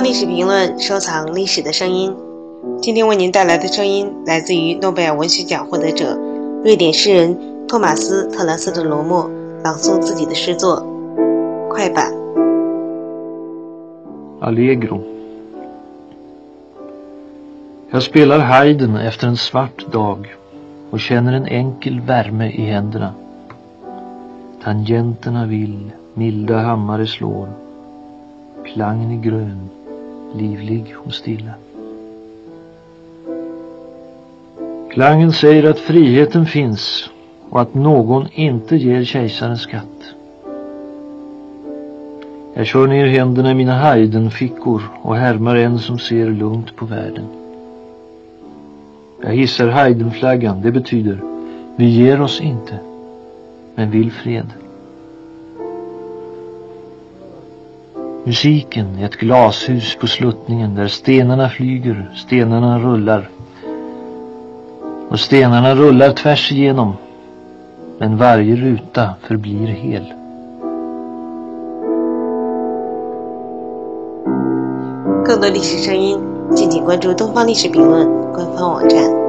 历史评论，收藏历史的声音。今天为您带来的声音来自于诺贝尔文学奖获得者、瑞典诗人托马斯·特兰斯的罗默朗诵自己的诗作。快板。Allegro. Jag spelar Haydn efter en svart dag och känner en enkel värme i händerna. Tangenterna vill, milda hammare slår. Klangen är grön, livlig och stilla. Klangen säger att friheten finns och att någon inte ger kejsaren skatt. Jag kör ner händerna i mina Haydn-fickor och härmar en som ser lugnt på världen. Jag hissar Haydn-flaggan, det betyder vi ger oss inte, men vill fred. Musiken är ett glashus på sluttningen där stenarna flyger, stenarna rullar. Och stenarna rullar tvärs igenom, men varje ruta förblir hel.更多历史声音，敬请关注东方历史评论官方网站。